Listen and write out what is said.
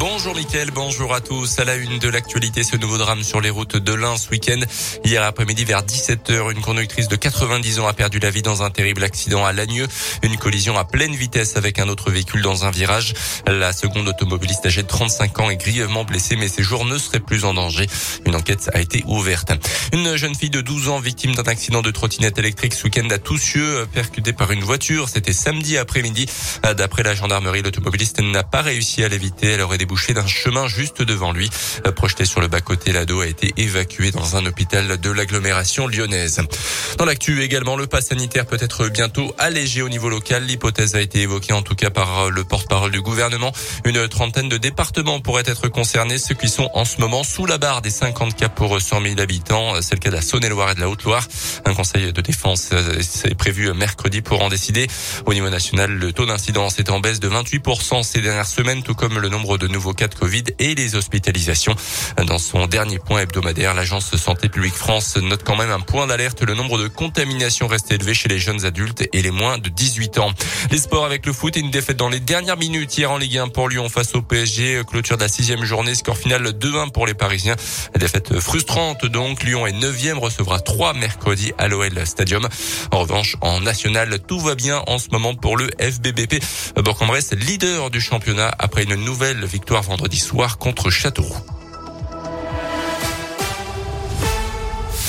Bonjour Mickaël, bonjour à tous. À la une de l'actualité, ce nouveau drame sur les routes de l'Ain ce week-end. Hier après-midi vers 17h, une conductrice de 90 ans a perdu la vie dans un terrible accident à Lagneux. Une collision à pleine vitesse avec un autre véhicule dans un virage. La seconde automobiliste âgée de 35 ans est grièvement blessée, mais ses jours ne seraient plus en danger. Une enquête a été ouverte. Une jeune fille de 12 ans victime d'un accident de trottinette électrique ce week-end à Toussieux, percutée par une voiture. C'était samedi après-midi. D'après la gendarmerie, l'automobiliste n'a pas réussi à l'éviter. Elle aurait débouché d'un chemin juste devant lui. Euh, projeté sur le bas-côté, l'ado a été évacué dans un hôpital de l'agglomération lyonnaise. Dans l'actu également, le pass sanitaire peut être bientôt allégé au niveau local. L'hypothèse a été évoquée en tout cas par le porte-parole du gouvernement. Une trentaine de départements pourraient être concernés, ceux qui sont en ce moment sous la barre des 50 cas pour 100 000 habitants. C'est le cas de la Saône-et-Loire et de la Haute-Loire. Un conseil de défense euh, est prévu mercredi pour en décider. Au niveau national, le taux d'incidence est en baisse de 28% ces dernières semaines, tout comme le nombre de nouveaux cas de Covid et les hospitalisations. Dans son dernier point hebdomadaire, l'agence Santé publique France note quand même un point d'alerte. Le nombre de contaminations reste élevé chez les jeunes adultes et les moins de 18 ans. Les sports avec le foot et une défaite dans les dernières minutes hier en Ligue 1 pour Lyon face au PSG. Clôture de la sixième journée, score final 2-1 pour les Parisiens. Défaite frustrante donc. Lyon est neuvième, recevra 3 mercredi à l'OL Stadium. En revanche, en national, tout va bien en ce moment pour le FBBP. Bourg-en-Bresse, leader du championnat après une nouvelle vendredi soir contre Châteauroux.